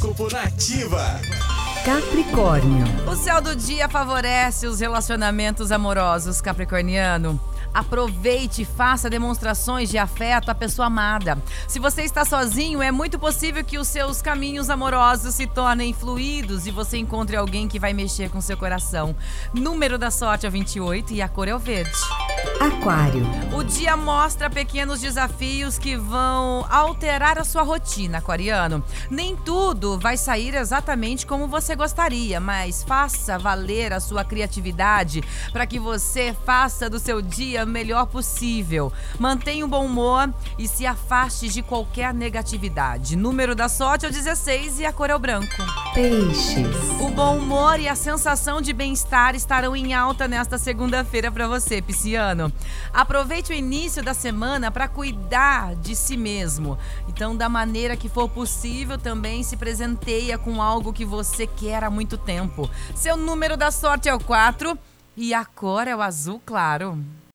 Horóscopo Nativa. Capricórnio. O céu do dia favorece os relacionamentos amorosos, Capricorniano. Aproveite e faça demonstrações de afeto à pessoa amada. Se você está sozinho, é muito possível que os seus caminhos amorosos se tornem fluidos e você encontre alguém que vai mexer com seu coração. Número da sorte é 28 e a cor é o verde. Aquário. O dia mostra pequenos desafios que vão alterar a sua rotina, aquariano. Nem tudo vai sair exatamente como você gostaria, mas faça valer a sua criatividade para que você faça do seu dia o melhor possível. Mantenha um bom humor e se afaste de qualquer negatividade. Número da sorte é o 16 e a cor é o branco. Peixes. O bom humor e a sensação de bem-estar estarão em alta nesta segunda-feira para você, Pisciano. Aproveite o início da semana para cuidar de si mesmo. Então, da maneira que for possível, também se presenteia com algo que você quer há muito tempo. Seu número da sorte é o 4 e a cor é o azul claro.